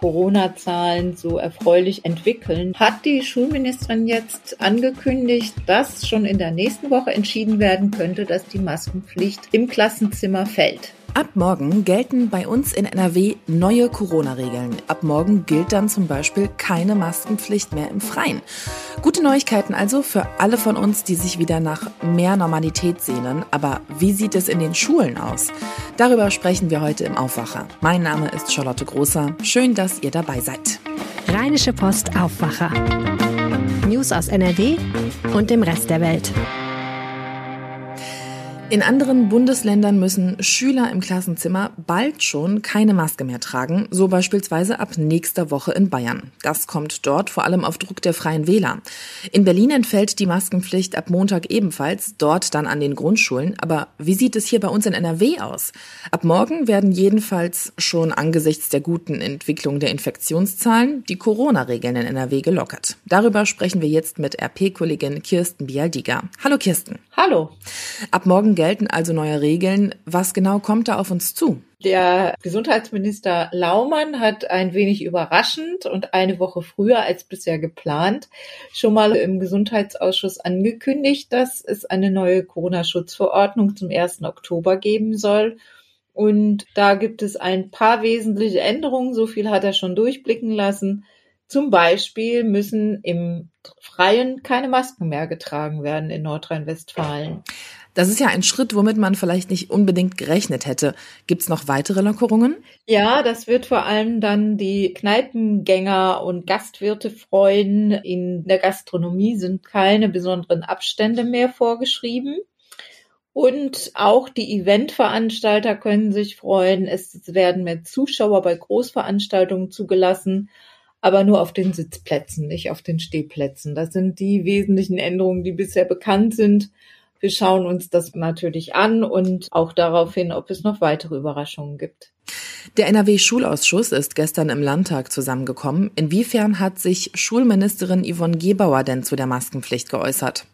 Corona-Zahlen so erfreulich entwickeln, hat die Schulministerin jetzt angekündigt, dass schon in der nächsten Woche entschieden werden könnte, dass die Maskenpflicht im Klassenzimmer fällt. Ab morgen gelten bei uns in NRW neue Corona-Regeln. Ab morgen gilt dann zum Beispiel keine Maskenpflicht mehr im Freien. Gute Neuigkeiten also für alle von uns, die sich wieder nach mehr Normalität sehnen. Aber wie sieht es in den Schulen aus? Darüber sprechen wir heute im Aufwacher. Mein Name ist Charlotte Großer. Schön, dass ihr dabei seid. Rheinische Post Aufwacher. News aus NRW und dem Rest der Welt. In anderen Bundesländern müssen Schüler im Klassenzimmer bald schon keine Maske mehr tragen, so beispielsweise ab nächster Woche in Bayern. Das kommt dort vor allem auf Druck der Freien Wähler. In Berlin entfällt die Maskenpflicht ab Montag ebenfalls, dort dann an den Grundschulen. Aber wie sieht es hier bei uns in NRW aus? Ab morgen werden jedenfalls schon angesichts der guten Entwicklung der Infektionszahlen die Corona-Regeln in NRW gelockert. Darüber sprechen wir jetzt mit RP-Kollegin Kirsten Bialdiger. Hallo Kirsten. Hallo. Ab morgen gelten also neue Regeln. Was genau kommt da auf uns zu? Der Gesundheitsminister Laumann hat ein wenig überraschend und eine Woche früher als bisher geplant schon mal im Gesundheitsausschuss angekündigt, dass es eine neue Corona-Schutzverordnung zum 1. Oktober geben soll. Und da gibt es ein paar wesentliche Änderungen. So viel hat er schon durchblicken lassen. Zum Beispiel müssen im Freien keine Masken mehr getragen werden in Nordrhein-Westfalen. Das ist ja ein Schritt, womit man vielleicht nicht unbedingt gerechnet hätte. Gibt es noch weitere Lockerungen? Ja, das wird vor allem dann die Kneipengänger und Gastwirte freuen. In der Gastronomie sind keine besonderen Abstände mehr vorgeschrieben. Und auch die Eventveranstalter können sich freuen. Es werden mehr Zuschauer bei Großveranstaltungen zugelassen, aber nur auf den Sitzplätzen, nicht auf den Stehplätzen. Das sind die wesentlichen Änderungen, die bisher bekannt sind. Wir schauen uns das natürlich an und auch darauf hin, ob es noch weitere Überraschungen gibt. Der NRW-Schulausschuss ist gestern im Landtag zusammengekommen. Inwiefern hat sich Schulministerin Yvonne Gebauer denn zu der Maskenpflicht geäußert?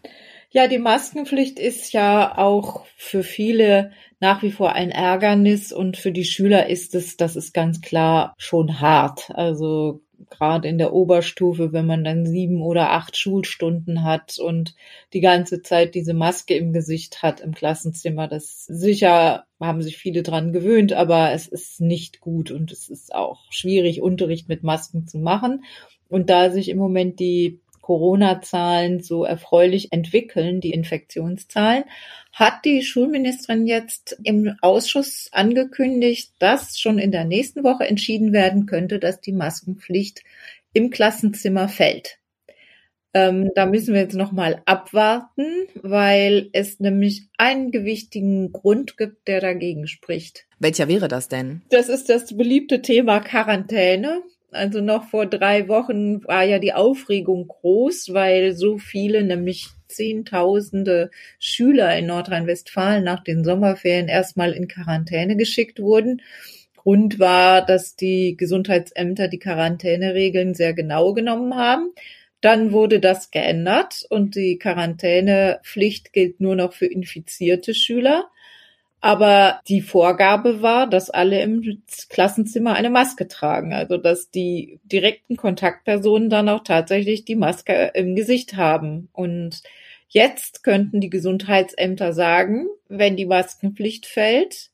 Ja, die Maskenpflicht ist ja auch für viele nach wie vor ein Ärgernis und für die Schüler ist es, das ist ganz klar, schon hart. Also gerade in der Oberstufe, wenn man dann sieben oder acht Schulstunden hat und die ganze Zeit diese Maske im Gesicht hat im Klassenzimmer. Das sicher haben sich viele dran gewöhnt, aber es ist nicht gut und es ist auch schwierig, Unterricht mit Masken zu machen. Und da sich im Moment die Corona-Zahlen so erfreulich entwickeln, die Infektionszahlen, hat die Schulministerin jetzt im Ausschuss angekündigt, dass schon in der nächsten Woche entschieden werden könnte, dass die Maskenpflicht im Klassenzimmer fällt. Ähm, da müssen wir jetzt noch mal abwarten, weil es nämlich einen gewichtigen Grund gibt, der dagegen spricht. Welcher wäre das denn? Das ist das beliebte Thema Quarantäne. Also noch vor drei Wochen war ja die Aufregung groß, weil so viele, nämlich Zehntausende Schüler in Nordrhein-Westfalen nach den Sommerferien erstmal in Quarantäne geschickt wurden. Grund war, dass die Gesundheitsämter die Quarantäneregeln sehr genau genommen haben. Dann wurde das geändert und die Quarantänepflicht gilt nur noch für infizierte Schüler. Aber die Vorgabe war, dass alle im Klassenzimmer eine Maske tragen. Also, dass die direkten Kontaktpersonen dann auch tatsächlich die Maske im Gesicht haben. Und jetzt könnten die Gesundheitsämter sagen, wenn die Maskenpflicht fällt,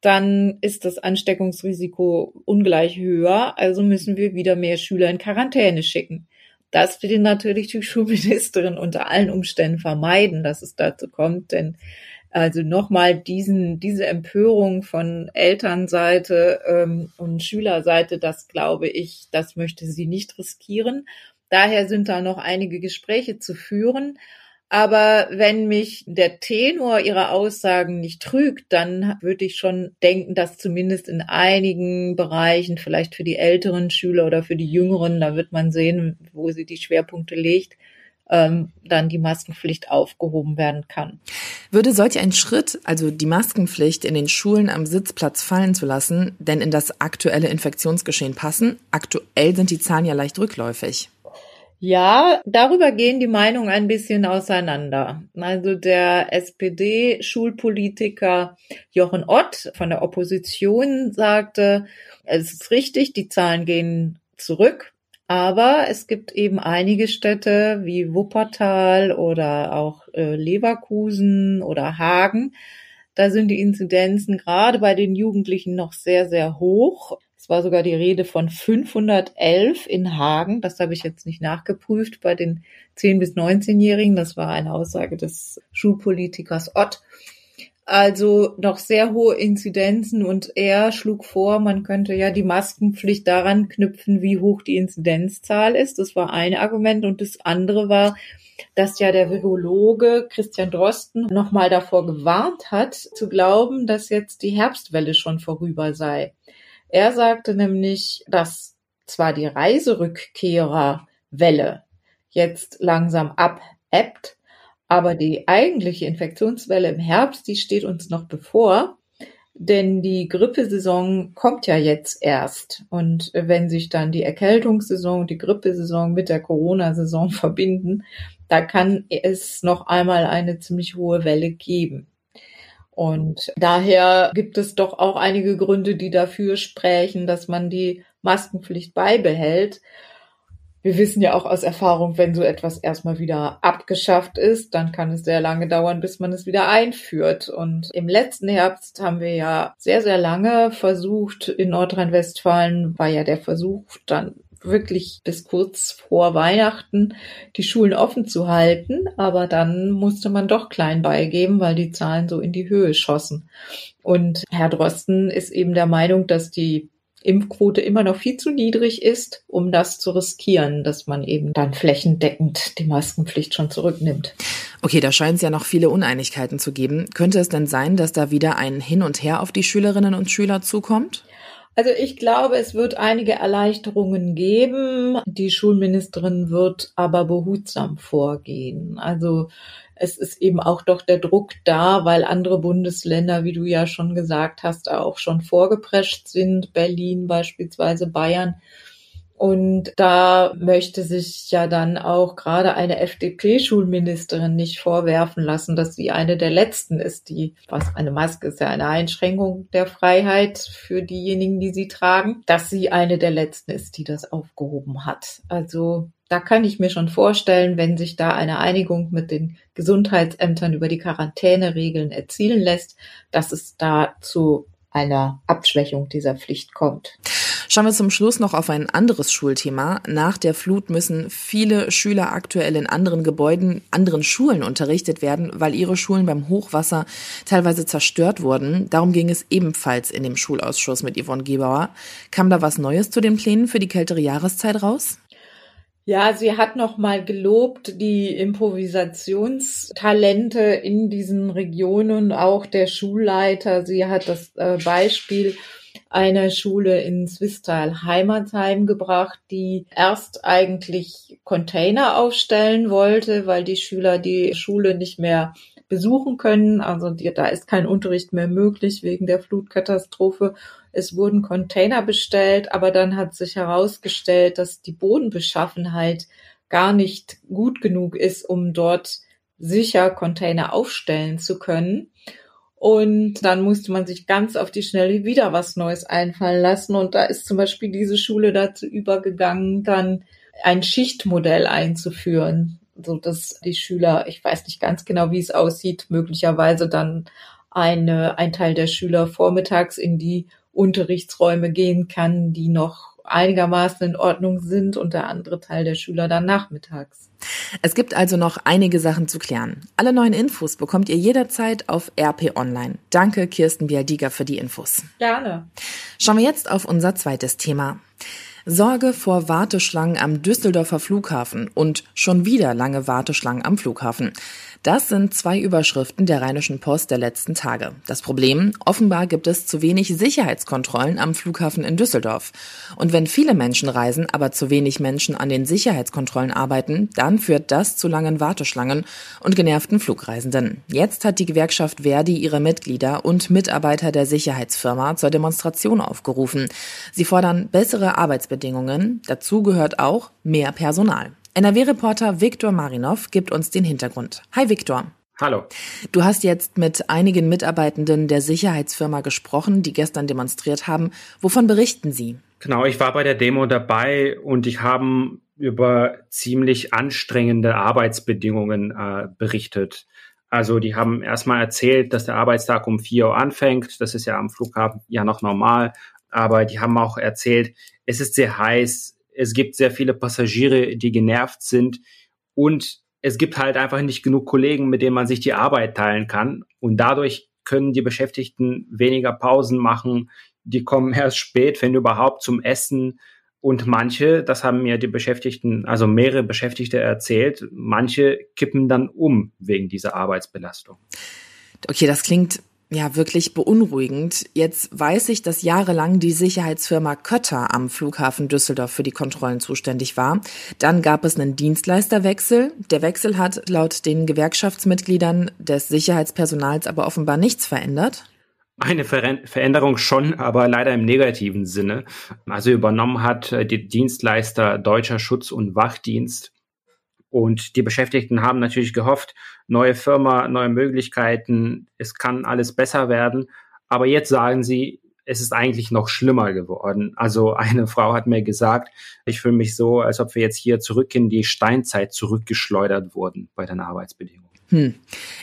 dann ist das Ansteckungsrisiko ungleich höher. Also müssen wir wieder mehr Schüler in Quarantäne schicken. Das will natürlich die Schulministerin unter allen Umständen vermeiden, dass es dazu kommt, denn also nochmal diesen, diese Empörung von Elternseite ähm, und Schülerseite, das glaube ich, das möchte sie nicht riskieren. Daher sind da noch einige Gespräche zu führen. Aber wenn mich der Tenor ihrer Aussagen nicht trügt, dann würde ich schon denken, dass zumindest in einigen Bereichen, vielleicht für die älteren Schüler oder für die jüngeren, da wird man sehen, wo sie die Schwerpunkte legt, ähm, dann die Maskenpflicht aufgehoben werden kann. Würde solch ein Schritt, also die Maskenpflicht in den Schulen am Sitzplatz fallen zu lassen, denn in das aktuelle Infektionsgeschehen passen? Aktuell sind die Zahlen ja leicht rückläufig. Ja, darüber gehen die Meinungen ein bisschen auseinander. Also der SPD-Schulpolitiker Jochen Ott von der Opposition sagte, es ist richtig, die Zahlen gehen zurück, aber es gibt eben einige Städte wie Wuppertal oder auch äh, Leverkusen oder Hagen, da sind die Inzidenzen gerade bei den Jugendlichen noch sehr, sehr hoch. Es war sogar die Rede von 511 in Hagen. Das habe ich jetzt nicht nachgeprüft bei den 10- bis 19-Jährigen. Das war eine Aussage des Schulpolitikers Ott. Also noch sehr hohe Inzidenzen und er schlug vor, man könnte ja die Maskenpflicht daran knüpfen, wie hoch die Inzidenzzahl ist. Das war ein Argument und das andere war, dass ja der Virologe Christian Drosten nochmal davor gewarnt hat, zu glauben, dass jetzt die Herbstwelle schon vorüber sei. Er sagte nämlich, dass zwar die Reiserückkehrerwelle jetzt langsam abebbt, aber die eigentliche Infektionswelle im Herbst, die steht uns noch bevor. Denn die Grippesaison kommt ja jetzt erst. Und wenn sich dann die Erkältungssaison, die Grippesaison mit der Corona-Saison verbinden, da kann es noch einmal eine ziemlich hohe Welle geben. Und daher gibt es doch auch einige Gründe, die dafür sprechen, dass man die Maskenpflicht beibehält. Wir wissen ja auch aus Erfahrung, wenn so etwas erstmal wieder abgeschafft ist, dann kann es sehr lange dauern, bis man es wieder einführt. Und im letzten Herbst haben wir ja sehr, sehr lange versucht, in Nordrhein-Westfalen war ja der Versuch dann wirklich bis kurz vor Weihnachten die Schulen offen zu halten. Aber dann musste man doch klein beigeben, weil die Zahlen so in die Höhe schossen. Und Herr Drosten ist eben der Meinung, dass die Impfquote immer noch viel zu niedrig ist, um das zu riskieren, dass man eben dann flächendeckend die Maskenpflicht schon zurücknimmt. Okay, da scheint es ja noch viele Uneinigkeiten zu geben. Könnte es denn sein, dass da wieder ein Hin und Her auf die Schülerinnen und Schüler zukommt? Also ich glaube, es wird einige Erleichterungen geben. Die Schulministerin wird aber behutsam vorgehen. Also es ist eben auch doch der Druck da, weil andere Bundesländer, wie du ja schon gesagt hast, auch schon vorgeprescht sind. Berlin beispielsweise, Bayern. Und da möchte sich ja dann auch gerade eine FDP-Schulministerin nicht vorwerfen lassen, dass sie eine der letzten ist, die, was eine Maske ist ja eine Einschränkung der Freiheit für diejenigen, die sie tragen, dass sie eine der letzten ist, die das aufgehoben hat. Also da kann ich mir schon vorstellen, wenn sich da eine Einigung mit den Gesundheitsämtern über die Quarantäneregeln erzielen lässt, dass es da zu einer Abschwächung dieser Pflicht kommt. Schauen wir zum Schluss noch auf ein anderes Schulthema. Nach der Flut müssen viele Schüler aktuell in anderen Gebäuden, anderen Schulen unterrichtet werden, weil ihre Schulen beim Hochwasser teilweise zerstört wurden. Darum ging es ebenfalls in dem Schulausschuss mit Yvonne Gebauer. Kam da was Neues zu den Plänen für die kältere Jahreszeit raus? Ja, sie hat noch mal gelobt die Improvisationstalente in diesen Regionen, auch der Schulleiter. Sie hat das äh, Beispiel einer Schule in Swisttal Heimatsheim gebracht, die erst eigentlich Container aufstellen wollte, weil die Schüler die Schule nicht mehr besuchen können. Also die, da ist kein Unterricht mehr möglich wegen der Flutkatastrophe. Es wurden Container bestellt, aber dann hat sich herausgestellt, dass die Bodenbeschaffenheit gar nicht gut genug ist, um dort sicher Container aufstellen zu können. Und dann musste man sich ganz auf die Schnelle wieder was Neues einfallen lassen. Und da ist zum Beispiel diese Schule dazu übergegangen, dann ein Schichtmodell einzuführen, so dass die Schüler, ich weiß nicht ganz genau, wie es aussieht, möglicherweise dann eine, ein Teil der Schüler vormittags in die Unterrichtsräume gehen kann, die noch einigermaßen in Ordnung sind und der andere Teil der Schüler dann nachmittags. Es gibt also noch einige Sachen zu klären. Alle neuen Infos bekommt ihr jederzeit auf RP Online. Danke, Kirsten Bialdiger, für die Infos. Gerne. Schauen wir jetzt auf unser zweites Thema. Sorge vor Warteschlangen am Düsseldorfer Flughafen und schon wieder lange Warteschlangen am Flughafen. Das sind zwei Überschriften der Rheinischen Post der letzten Tage. Das Problem, offenbar gibt es zu wenig Sicherheitskontrollen am Flughafen in Düsseldorf. Und wenn viele Menschen reisen, aber zu wenig Menschen an den Sicherheitskontrollen arbeiten, dann führt das zu langen Warteschlangen und genervten Flugreisenden. Jetzt hat die Gewerkschaft Verdi ihre Mitglieder und Mitarbeiter der Sicherheitsfirma zur Demonstration aufgerufen. Sie fordern bessere Arbeitsbedingungen. Dazu gehört auch mehr Personal. NRW-Reporter Viktor Marinov gibt uns den Hintergrund. Hi Viktor. Hallo. Du hast jetzt mit einigen Mitarbeitenden der Sicherheitsfirma gesprochen, die gestern demonstriert haben. Wovon berichten sie? Genau, ich war bei der Demo dabei und ich habe über ziemlich anstrengende Arbeitsbedingungen äh, berichtet. Also die haben erstmal erzählt, dass der Arbeitstag um 4 Uhr anfängt. Das ist ja am Flughafen ja noch normal. Aber die haben auch erzählt, es ist sehr heiß, es gibt sehr viele Passagiere, die genervt sind. Und es gibt halt einfach nicht genug Kollegen, mit denen man sich die Arbeit teilen kann. Und dadurch können die Beschäftigten weniger Pausen machen, die kommen erst spät, wenn überhaupt zum Essen. Und manche, das haben mir die Beschäftigten, also mehrere Beschäftigte erzählt, manche kippen dann um wegen dieser Arbeitsbelastung. Okay, das klingt ja wirklich beunruhigend. Jetzt weiß ich, dass jahrelang die Sicherheitsfirma Kötter am Flughafen Düsseldorf für die Kontrollen zuständig war. Dann gab es einen Dienstleisterwechsel. Der Wechsel hat laut den Gewerkschaftsmitgliedern des Sicherheitspersonals aber offenbar nichts verändert. Eine Ver Veränderung schon, aber leider im negativen Sinne. Also übernommen hat äh, die Dienstleister Deutscher Schutz- und Wachdienst und die Beschäftigten haben natürlich gehofft, neue Firma, neue Möglichkeiten, es kann alles besser werden. Aber jetzt sagen sie, es ist eigentlich noch schlimmer geworden. Also eine Frau hat mir gesagt, ich fühle mich so, als ob wir jetzt hier zurück in die Steinzeit zurückgeschleudert wurden bei den Arbeitsbedingungen. Hm.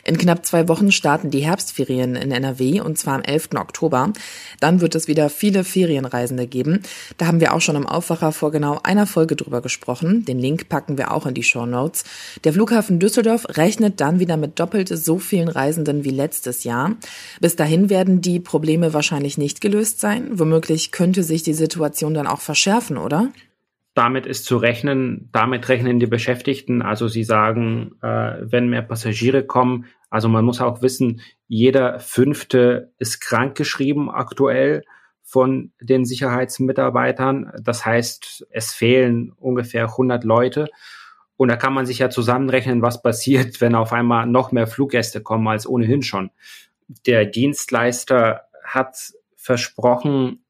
In knapp zwei Wochen starten die Herbstferien in NRW und zwar am 11. Oktober. Dann wird es wieder viele Ferienreisende geben. Da haben wir auch schon im Aufwacher vor genau einer Folge drüber gesprochen. Den Link packen wir auch in die Show Notes. Der Flughafen Düsseldorf rechnet dann wieder mit doppelt so vielen Reisenden wie letztes Jahr. Bis dahin werden die Probleme wahrscheinlich nicht gelöst sein. Womöglich könnte sich die Situation dann auch verschärfen, oder? Damit ist zu rechnen, damit rechnen die Beschäftigten. Also sie sagen, äh, wenn mehr Passagiere kommen, also man muss auch wissen, jeder fünfte ist krankgeschrieben aktuell von den Sicherheitsmitarbeitern. Das heißt, es fehlen ungefähr 100 Leute. Und da kann man sich ja zusammenrechnen, was passiert, wenn auf einmal noch mehr Fluggäste kommen als ohnehin schon. Der Dienstleister hat versprochen,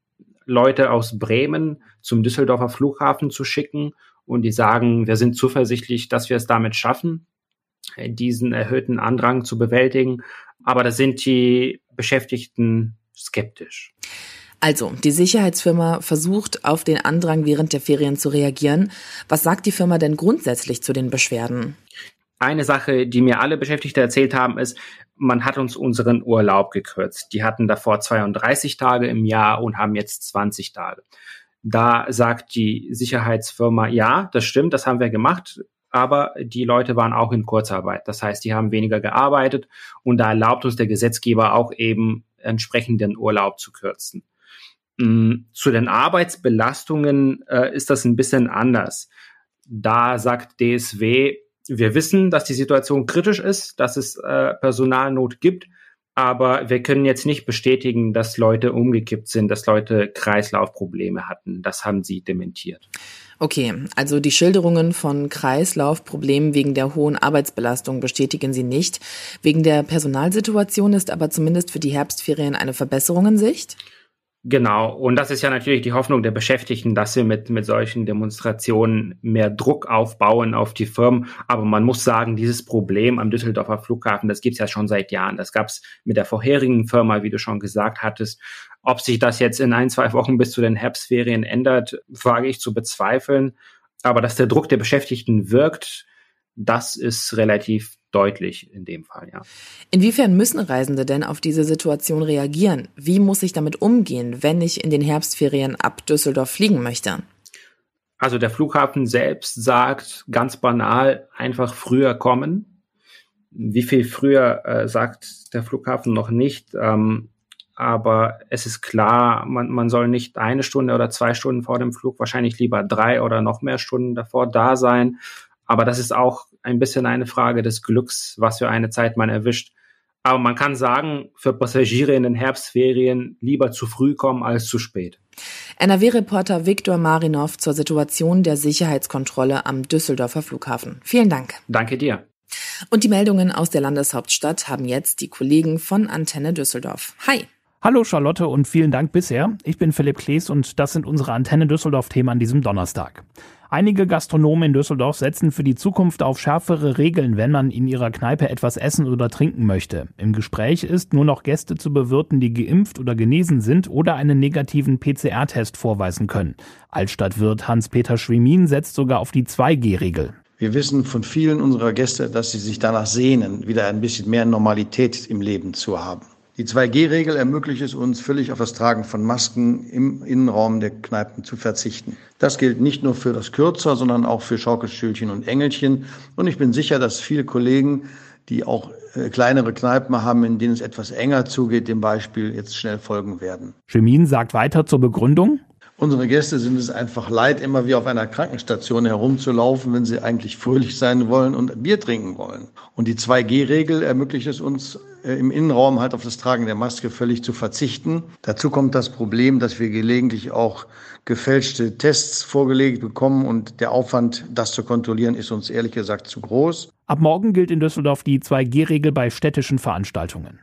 Leute aus Bremen zum Düsseldorfer Flughafen zu schicken und die sagen, wir sind zuversichtlich, dass wir es damit schaffen, diesen erhöhten Andrang zu bewältigen. Aber da sind die Beschäftigten skeptisch. Also, die Sicherheitsfirma versucht auf den Andrang während der Ferien zu reagieren. Was sagt die Firma denn grundsätzlich zu den Beschwerden? Eine Sache, die mir alle Beschäftigte erzählt haben, ist, man hat uns unseren Urlaub gekürzt. Die hatten davor 32 Tage im Jahr und haben jetzt 20 Tage. Da sagt die Sicherheitsfirma, ja, das stimmt, das haben wir gemacht, aber die Leute waren auch in Kurzarbeit. Das heißt, die haben weniger gearbeitet und da erlaubt uns der Gesetzgeber auch eben entsprechend den Urlaub zu kürzen. Mm, zu den Arbeitsbelastungen äh, ist das ein bisschen anders. Da sagt DSW, wir wissen, dass die Situation kritisch ist, dass es äh, Personalnot gibt, aber wir können jetzt nicht bestätigen, dass Leute umgekippt sind, dass Leute Kreislaufprobleme hatten. Das haben sie dementiert. Okay, also die Schilderungen von Kreislaufproblemen wegen der hohen Arbeitsbelastung bestätigen Sie nicht. Wegen der Personalsituation ist aber zumindest für die Herbstferien eine Verbesserung in Sicht? Genau, und das ist ja natürlich die Hoffnung der Beschäftigten, dass wir mit, mit solchen Demonstrationen mehr Druck aufbauen auf die Firmen. Aber man muss sagen, dieses Problem am Düsseldorfer Flughafen, das gibt's ja schon seit Jahren. Das gab's mit der vorherigen Firma, wie du schon gesagt hattest. Ob sich das jetzt in ein, zwei Wochen bis zu den Herbstferien ändert, wage ich zu bezweifeln. Aber dass der Druck der Beschäftigten wirkt, das ist relativ deutlich in dem Fall, ja. Inwiefern müssen Reisende denn auf diese Situation reagieren? Wie muss ich damit umgehen, wenn ich in den Herbstferien ab Düsseldorf fliegen möchte? Also der Flughafen selbst sagt ganz banal einfach früher kommen. Wie viel früher äh, sagt der Flughafen noch nicht. Ähm, aber es ist klar, man, man soll nicht eine Stunde oder zwei Stunden vor dem Flug, wahrscheinlich lieber drei oder noch mehr Stunden davor da sein. Aber das ist auch ein bisschen eine Frage des Glücks, was für eine Zeit man erwischt. Aber man kann sagen, für Passagiere in den Herbstferien lieber zu früh kommen als zu spät. NRW-Reporter Viktor Marinov zur Situation der Sicherheitskontrolle am Düsseldorfer Flughafen. Vielen Dank. Danke dir. Und die Meldungen aus der Landeshauptstadt haben jetzt die Kollegen von Antenne Düsseldorf. Hi. Hallo Charlotte und vielen Dank bisher. Ich bin Philipp Klees und das sind unsere Antenne Düsseldorf-Themen an diesem Donnerstag. Einige Gastronomen in Düsseldorf setzen für die Zukunft auf schärfere Regeln, wenn man in ihrer Kneipe etwas essen oder trinken möchte. Im Gespräch ist nur noch Gäste zu bewirten, die geimpft oder genesen sind oder einen negativen PCR-Test vorweisen können. Altstadtwirt Hans-Peter Schwemin setzt sogar auf die 2G-Regel. Wir wissen von vielen unserer Gäste, dass sie sich danach sehnen, wieder ein bisschen mehr Normalität im Leben zu haben. Die 2G-Regel ermöglicht es uns, völlig auf das Tragen von Masken im Innenraum der Kneipen zu verzichten. Das gilt nicht nur für das Kürzer, sondern auch für Schaukelstühlchen und Engelchen. Und ich bin sicher, dass viele Kollegen, die auch äh, kleinere Kneipen haben, in denen es etwas enger zugeht, dem Beispiel jetzt schnell folgen werden. Chemin sagt weiter zur Begründung. Unsere Gäste sind es einfach leid, immer wie auf einer Krankenstation herumzulaufen, wenn sie eigentlich fröhlich sein wollen und Bier trinken wollen. Und die 2G-Regel ermöglicht es uns, äh, im Innenraum halt auf das Tragen der Maske völlig zu verzichten. Dazu kommt das Problem, dass wir gelegentlich auch gefälschte Tests vorgelegt bekommen und der Aufwand, das zu kontrollieren, ist uns ehrlich gesagt zu groß. Ab morgen gilt in Düsseldorf die 2G-Regel bei städtischen Veranstaltungen.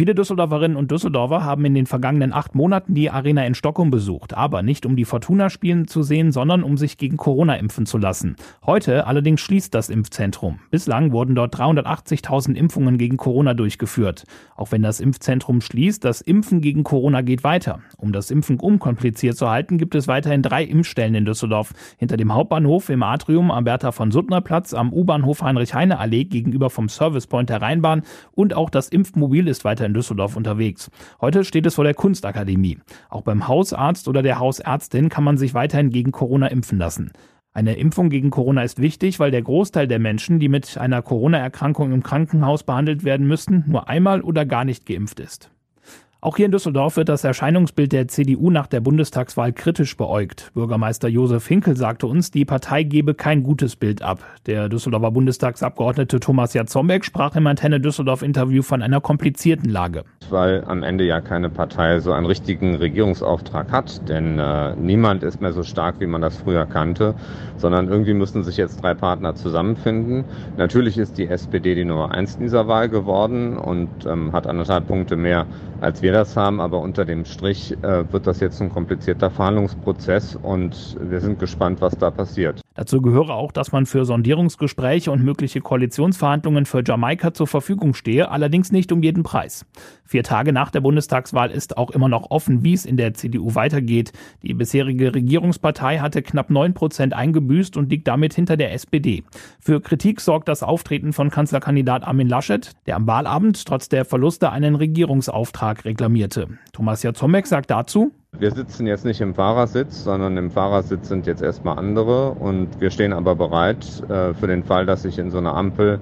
Viele Düsseldorferinnen und Düsseldorfer haben in den vergangenen acht Monaten die Arena in Stockholm besucht, aber nicht um die Fortuna spielen zu sehen, sondern um sich gegen Corona impfen zu lassen. Heute allerdings schließt das Impfzentrum. Bislang wurden dort 380.000 Impfungen gegen Corona durchgeführt. Auch wenn das Impfzentrum schließt, das Impfen gegen Corona geht weiter. Um das Impfen unkompliziert zu halten, gibt es weiterhin drei Impfstellen in Düsseldorf. Hinter dem Hauptbahnhof im Atrium am Bertha von Suttner Platz, am U-Bahnhof Heinrich-Heine-Allee gegenüber vom Service Point der Rheinbahn und auch das Impfmobil ist weiter in Düsseldorf unterwegs. Heute steht es vor der Kunstakademie. Auch beim Hausarzt oder der Hausärztin kann man sich weiterhin gegen Corona impfen lassen. Eine Impfung gegen Corona ist wichtig, weil der Großteil der Menschen, die mit einer Corona-Erkrankung im Krankenhaus behandelt werden müssten, nur einmal oder gar nicht geimpft ist. Auch hier in Düsseldorf wird das Erscheinungsbild der CDU nach der Bundestagswahl kritisch beäugt. Bürgermeister Josef Hinkel sagte uns, die Partei gebe kein gutes Bild ab. Der Düsseldorfer Bundestagsabgeordnete Thomas Jatzombeck sprach im Antenne Düsseldorf Interview von einer komplizierten Lage. Weil am Ende ja keine Partei so einen richtigen Regierungsauftrag hat, denn äh, niemand ist mehr so stark, wie man das früher kannte, sondern irgendwie müssen sich jetzt drei Partner zusammenfinden. Natürlich ist die SPD die Nummer eins in dieser Wahl geworden und ähm, hat anderthalb Punkte mehr als wir das haben. Aber unter dem Strich äh, wird das jetzt ein komplizierter Verhandlungsprozess und wir sind gespannt, was da passiert. Dazu gehöre auch, dass man für Sondierungsgespräche und mögliche Koalitionsverhandlungen für Jamaika zur Verfügung stehe, allerdings nicht um jeden Preis. Vier Tage nach der Bundestagswahl ist auch immer noch offen, wie es in der CDU weitergeht. Die bisherige Regierungspartei hatte knapp neun Prozent eingebüßt und liegt damit hinter der SPD. Für Kritik sorgt das Auftreten von Kanzlerkandidat Armin Laschet, der am Wahlabend trotz der Verluste einen Regierungsauftrag reklamierte. Thomas Jazomek sagt dazu, wir sitzen jetzt nicht im Fahrersitz, sondern im Fahrersitz sind jetzt erstmal andere und wir stehen aber bereit äh, für den Fall, dass sich in so einer Ampel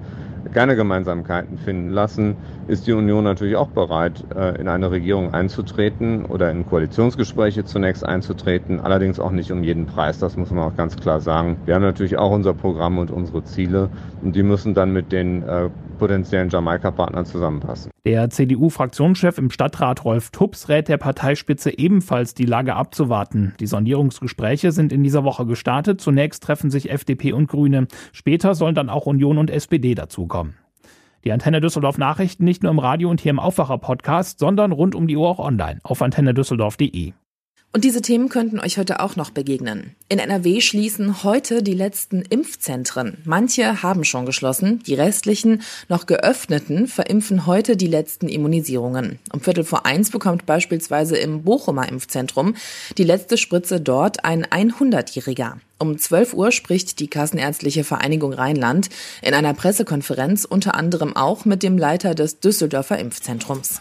keine Gemeinsamkeiten finden lassen, ist die Union natürlich auch bereit, äh, in eine Regierung einzutreten oder in Koalitionsgespräche zunächst einzutreten, allerdings auch nicht um jeden Preis, das muss man auch ganz klar sagen. Wir haben natürlich auch unser Programm und unsere Ziele und die müssen dann mit den äh, potenziellen Jamaika-Partnern zusammenpassen. Der CDU-Fraktionschef im Stadtrat Rolf Tubbs rät der Parteispitze ebenfalls, die Lage abzuwarten. Die Sondierungsgespräche sind in dieser Woche gestartet. Zunächst treffen sich FDP und Grüne. Später sollen dann auch Union und SPD dazukommen. Die Antenne Düsseldorf Nachrichten nicht nur im Radio und hier im Aufwacher Podcast, sondern rund um die Uhr auch online auf antennedüsseldorf.de. Und diese Themen könnten euch heute auch noch begegnen. In NRW schließen heute die letzten Impfzentren. Manche haben schon geschlossen, die restlichen, noch geöffneten, verimpfen heute die letzten Immunisierungen. Um Viertel vor eins bekommt beispielsweise im Bochumer Impfzentrum die letzte Spritze dort ein 100-Jähriger. Um 12 Uhr spricht die Kassenärztliche Vereinigung Rheinland in einer Pressekonferenz unter anderem auch mit dem Leiter des Düsseldorfer Impfzentrums.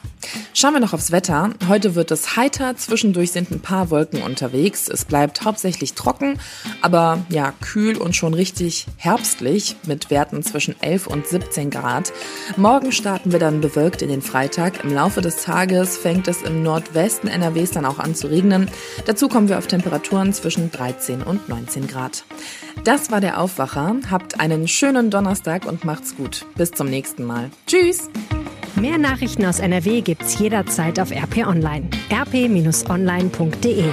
Schauen wir noch aufs Wetter. Heute wird es heiter, zwischendurch sind ein paar Wolken unterwegs. Es bleibt hauptsächlich trocken, aber ja, kühl und schon richtig herbstlich mit Werten zwischen 11 und 17 Grad. Morgen starten wir dann bewölkt in den Freitag. Im Laufe des Tages fängt es im Nordwesten NRWs dann auch an zu regnen. Dazu kommen wir auf Temperaturen zwischen 13 und 19 Grad. Grad. Das war der Aufwacher. Habt einen schönen Donnerstag und macht's gut. Bis zum nächsten Mal. Tschüss! Mehr Nachrichten aus NRW gibt's jederzeit auf RP Online. rp-online.de